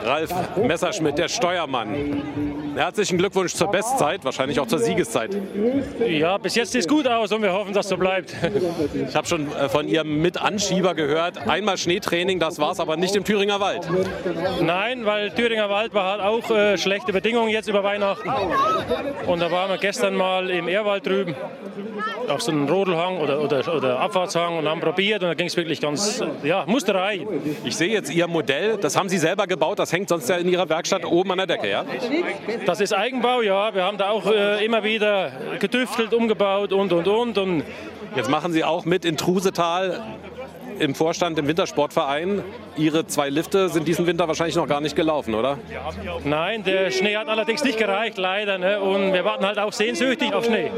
Ralf Messerschmidt, der Steuermann. Herzlichen Glückwunsch zur Bestzeit, wahrscheinlich auch zur Siegeszeit.
Ja, bis jetzt sieht es gut aus und wir hoffen, dass so bleibt. [LAUGHS]
Ich habe schon äh, von Ihrem Mitanschieber gehört, einmal Schneetraining, das war es aber nicht im Thüringer Wald.
Nein, weil Thüringer Wald war halt auch äh, schlechte Bedingungen jetzt über Weihnachten. Und da waren wir gestern mal im Ehrwald drüben auf so einem Rodelhang oder, oder, oder Abfahrtshang und haben probiert und da ging es wirklich ganz, ja, Musterei.
Ich sehe jetzt Ihr Modell, das haben Sie selber gebaut, das hängt sonst ja in Ihrer Werkstatt oben an der Decke, ja?
Das ist Eigenbau, ja. Wir haben da auch äh, immer wieder getüftelt, umgebaut und, und, und. und
Jetzt machen Sie auch mit in Trusetal im Vorstand im Wintersportverein. Ihre zwei Lifte sind diesen Winter wahrscheinlich noch gar nicht gelaufen, oder?
Nein, der Schnee hat allerdings nicht gereicht, leider. Ne? Und wir warten halt auch sehnsüchtig auf Schnee.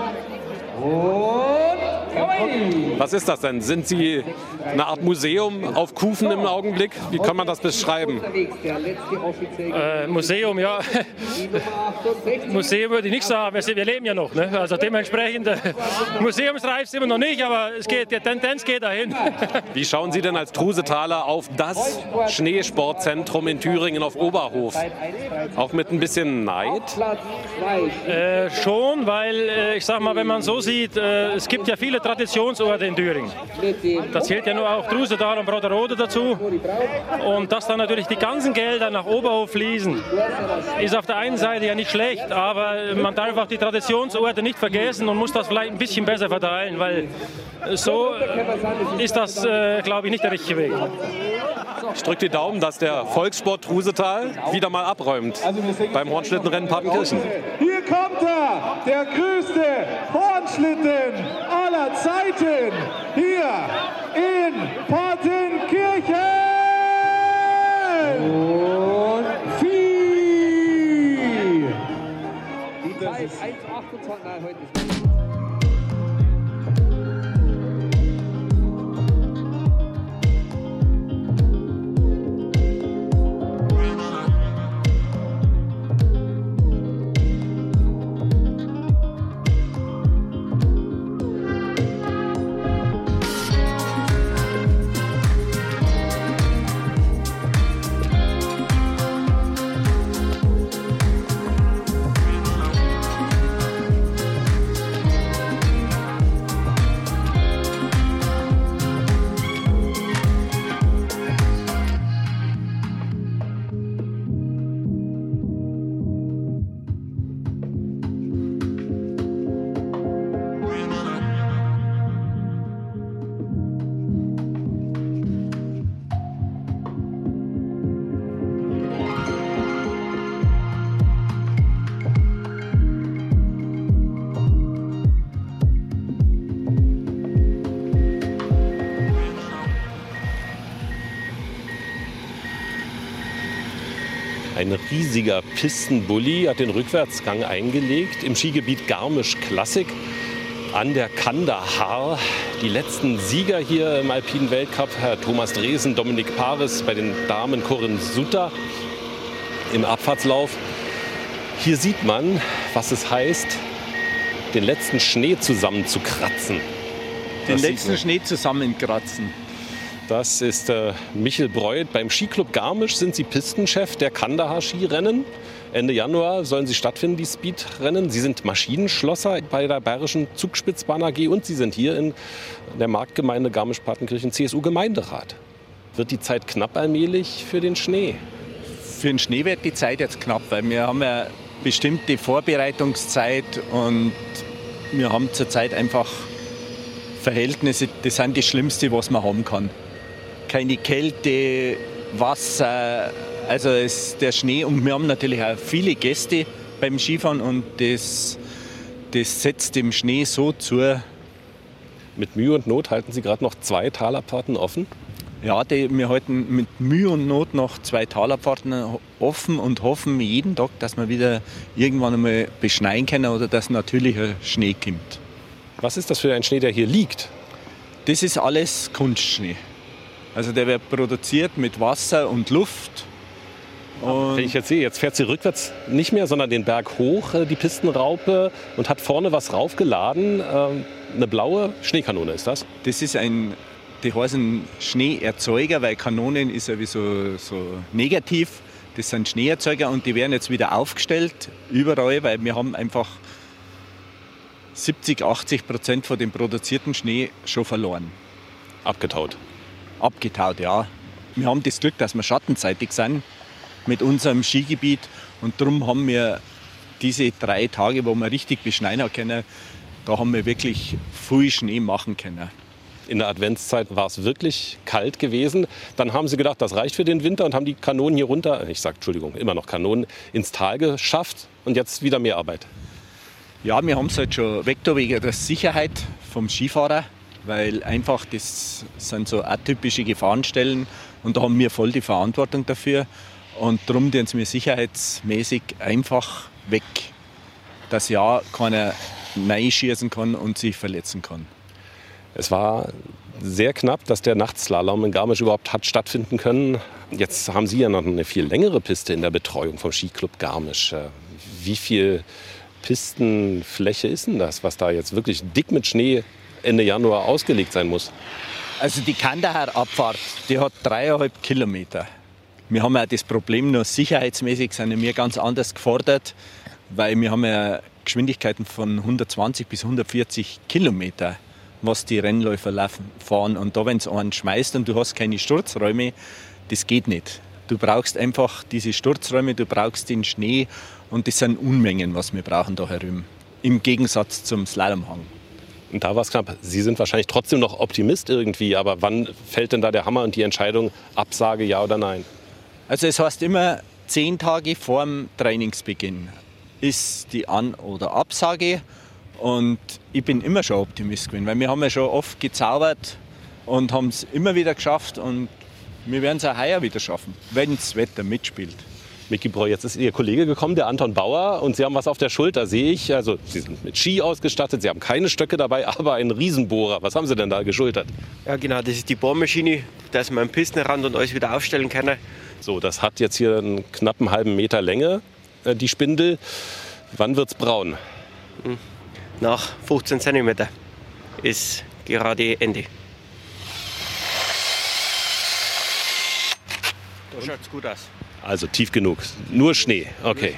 Was ist das denn? Sind Sie eine Art Museum auf Kufen im Augenblick? Wie kann man das beschreiben?
Äh, Museum, ja. [LAUGHS] Museum würde ich nicht sagen, wir leben ja noch. Ne? Also dementsprechend, äh, museumsreif sind wir noch nicht, aber es geht, die Tendenz geht dahin. [LAUGHS]
Wie schauen Sie denn als Trusetaler auf das Schneesportzentrum in Thüringen auf Oberhof? Auch mit ein bisschen Neid?
Äh, schon, weil äh, ich sag mal, wenn man so sieht, äh, es gibt ja viele Traditionsorte in Thüringen. Da zählt ja nur auch Trusedal und Broderode dazu. Und dass dann natürlich die ganzen Gelder nach Oberhof fließen, ist auf der einen Seite ja nicht schlecht, aber man darf auch die Traditionsorte nicht vergessen und muss das vielleicht ein bisschen besser verteilen, weil so ist das, äh, glaube ich, nicht der richtige Weg.
Ich drücke die Daumen, dass der Volkssport Trusetal wieder mal abräumt beim Hornschlittenrennen Partenkirchen.
Hier kommt er, der größte Hornschlitten aller Zeiten, hier in Partenkirchen.
Riesiger Pistenbully hat den Rückwärtsgang eingelegt im Skigebiet Garmisch Klassik. an der Kandahar. Die letzten Sieger hier im Alpinen Weltcup, Herr Thomas Dresen, Dominik Paris, bei den Damen Corinne Sutter im Abfahrtslauf. Hier sieht man, was es heißt, den letzten Schnee zusammenzukratzen.
Den letzten. Schnee zusammenkratzen.
Das ist äh, Michel Breuth. Beim Skiclub Garmisch sind Sie Pistenchef der Kandahar-Skirennen. Ende Januar sollen sie stattfinden, die Speedrennen. Sie sind Maschinenschlosser bei der Bayerischen Zugspitzbahn AG und Sie sind hier in der Marktgemeinde Garmisch-Partenkirchen CSU-Gemeinderat. Wird die Zeit knapp allmählich für den Schnee?
Für den Schnee wird die Zeit jetzt knapp, weil wir haben ja bestimmte Vorbereitungszeit und wir haben zurzeit einfach Verhältnisse, das sind das Schlimmste, was man haben kann. Keine Kälte, Wasser, also es, der Schnee und wir haben natürlich auch viele Gäste beim Skifahren und das, das setzt dem Schnee so zu.
Mit Mühe und Not halten Sie gerade noch zwei Talabfahrten offen?
Ja, die, wir halten mit Mühe und Not noch zwei Talabfahrten offen und hoffen jeden Tag, dass wir wieder irgendwann einmal beschneien können oder dass natürlicher Schnee kommt.
Was ist das für ein Schnee, der hier liegt?
Das ist alles Kunstschnee. Also der wird produziert mit Wasser und Luft. Und
Wenn ich jetzt sehe, jetzt fährt sie rückwärts nicht mehr, sondern den Berg hoch, äh, die Pistenraupe, und hat vorne was raufgeladen. Ähm, Eine blaue Schneekanone ist das?
Das ist ein, die heißen Schneeerzeuger, weil Kanonen ist ja wie so, so negativ. Das sind Schneeerzeuger und die werden jetzt wieder aufgestellt, überall, weil wir haben einfach 70, 80 Prozent von dem produzierten Schnee schon verloren.
Abgetaut?
Abgetaut, ja. Wir haben das Glück, dass wir schattenseitig sind mit unserem Skigebiet und darum haben wir diese drei Tage, wo wir richtig beschneien können, da haben wir wirklich viel Schnee machen können.
In der Adventszeit war es wirklich kalt gewesen. Dann haben sie gedacht, das reicht für den Winter und haben die Kanonen hier runter, ich sage Entschuldigung, immer noch Kanonen, ins Tal geschafft und jetzt wieder mehr Arbeit.
Ja, wir haben es halt schon weg wegen der Sicherheit vom Skifahrer, weil einfach das sind so atypische Gefahrenstellen und da haben wir voll die Verantwortung dafür. Und darum tun wir sicherheitsmäßig einfach weg, dass ja keiner schießen kann und sich verletzen kann.
Es war sehr knapp, dass der Nachtslalom in Garmisch überhaupt hat stattfinden können. Jetzt haben Sie ja noch eine viel längere Piste in der Betreuung vom Skiclub Garmisch. Äh, Wie viel Pistenfläche ist denn das, was da jetzt wirklich dick mit Schnee Ende Januar ausgelegt sein muss?
Also die Kandahar-Abfahrt, die hat dreieinhalb Kilometer. Wir haben ja das Problem, nur sicherheitsmäßig sind wir ganz anders gefordert, weil wir haben ja Geschwindigkeiten von 120 bis 140 Kilometer, was die Rennläufer laufen, fahren. Und da, wenn es einen schmeißt und du hast keine Sturzräume, das geht nicht. Du brauchst einfach diese Sturzräume, du brauchst den Schnee und das sind Unmengen, was wir brauchen da herüben. Im Gegensatz zum Slalomhang.
Da war es knapp. Sie sind wahrscheinlich trotzdem noch Optimist irgendwie, aber wann fällt denn da der Hammer und die Entscheidung, Absage ja oder nein?
Also es heißt immer, zehn Tage vor dem Trainingsbeginn ist die An- oder Absage. Und ich bin immer schon Optimist gewesen, weil wir haben ja schon oft gezaubert und haben es immer wieder geschafft und wir werden es auch heuer wieder schaffen, wenn das Wetter mitspielt.
Miki Breu, jetzt ist Ihr Kollege gekommen, der Anton Bauer, und Sie haben was auf der Schulter, sehe ich. Also Sie sind mit Ski ausgestattet, Sie haben keine Stöcke dabei, [LAUGHS] aber einen Riesenbohrer. Was haben Sie denn da geschultert?
Ja, genau, das ist die Bohrmaschine, dass man am Pistenrand und alles wieder aufstellen kann.
So, das hat jetzt hier einen knappen halben Meter Länge, äh, die Spindel. Wann wird's braun?
Nach 15 cm ist gerade Ende. Da schaut es gut aus.
Also tief genug. Nur Schnee. Okay.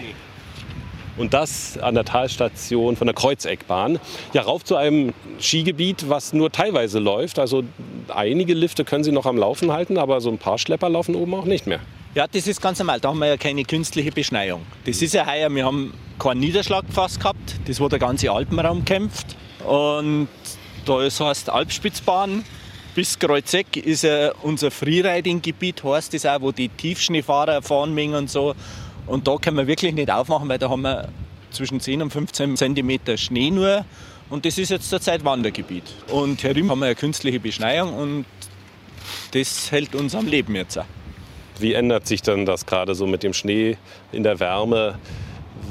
Und das an der Talstation von der Kreuzeckbahn. Ja, rauf zu einem Skigebiet, was nur teilweise läuft. Also einige Lifte können Sie noch am Laufen halten, aber so ein paar Schlepper laufen oben auch nicht mehr.
Ja, das ist ganz normal. Da haben wir ja keine künstliche Beschneiung. Das ist ja heuer, wir haben keinen Niederschlag fast gehabt. Das, wo der ganze Alpenraum kämpft. Und da ist, heißt Alpspitzbahn bis Kreuzeck ist ja unser Freeriding-Gebiet, heißt das auch, wo die Tiefschneefahrer fahren mögen und so. Und da können wir wirklich nicht aufmachen, weil da haben wir zwischen 10 und 15 Zentimeter Schnee nur. Und das ist jetzt zurzeit Wandergebiet. Und herüben haben wir eine künstliche Beschneiung und das hält uns am Leben jetzt auch.
Wie ändert sich denn das gerade so mit dem Schnee in der Wärme?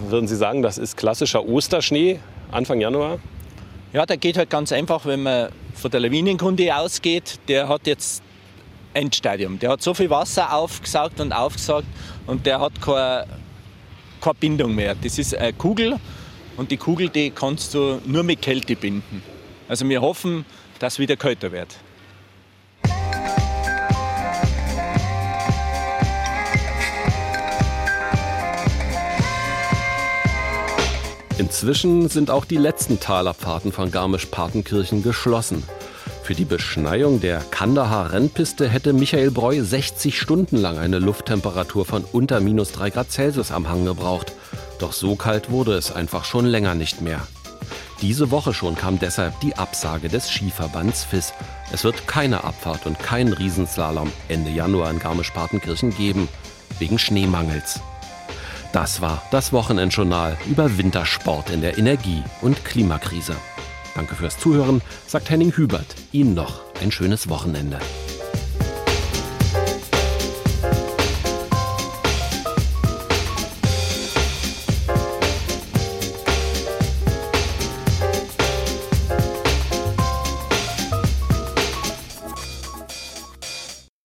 Würden Sie sagen, das ist klassischer Osterschnee Anfang Januar?
Ja, der geht halt ganz einfach, wenn man von der Lawinenkunde ausgeht. Der hat jetzt Endstadium. Der hat so viel Wasser aufgesaugt und aufgesaugt und der hat keine, keine Bindung mehr. Das ist eine Kugel und die Kugel, die kannst du nur mit Kälte binden. Also wir hoffen, dass es wieder kälter wird.
Inzwischen sind auch die letzten Talabfahrten von Garmisch-Partenkirchen geschlossen. Für die Beschneiung der Kandahar-Rennpiste hätte Michael Breu 60 Stunden lang eine Lufttemperatur von unter minus 3 Grad Celsius am Hang gebraucht. Doch so kalt wurde es einfach schon länger nicht mehr. Diese Woche schon kam deshalb die Absage des Skiverbands FIS. Es wird keine Abfahrt und keinen Riesenslalom Ende Januar in Garmisch-Partenkirchen geben, wegen Schneemangels. Das war das Wochenendjournal über Wintersport in der Energie- und Klimakrise. Danke fürs Zuhören, sagt Henning Hubert. Ihnen noch ein schönes Wochenende.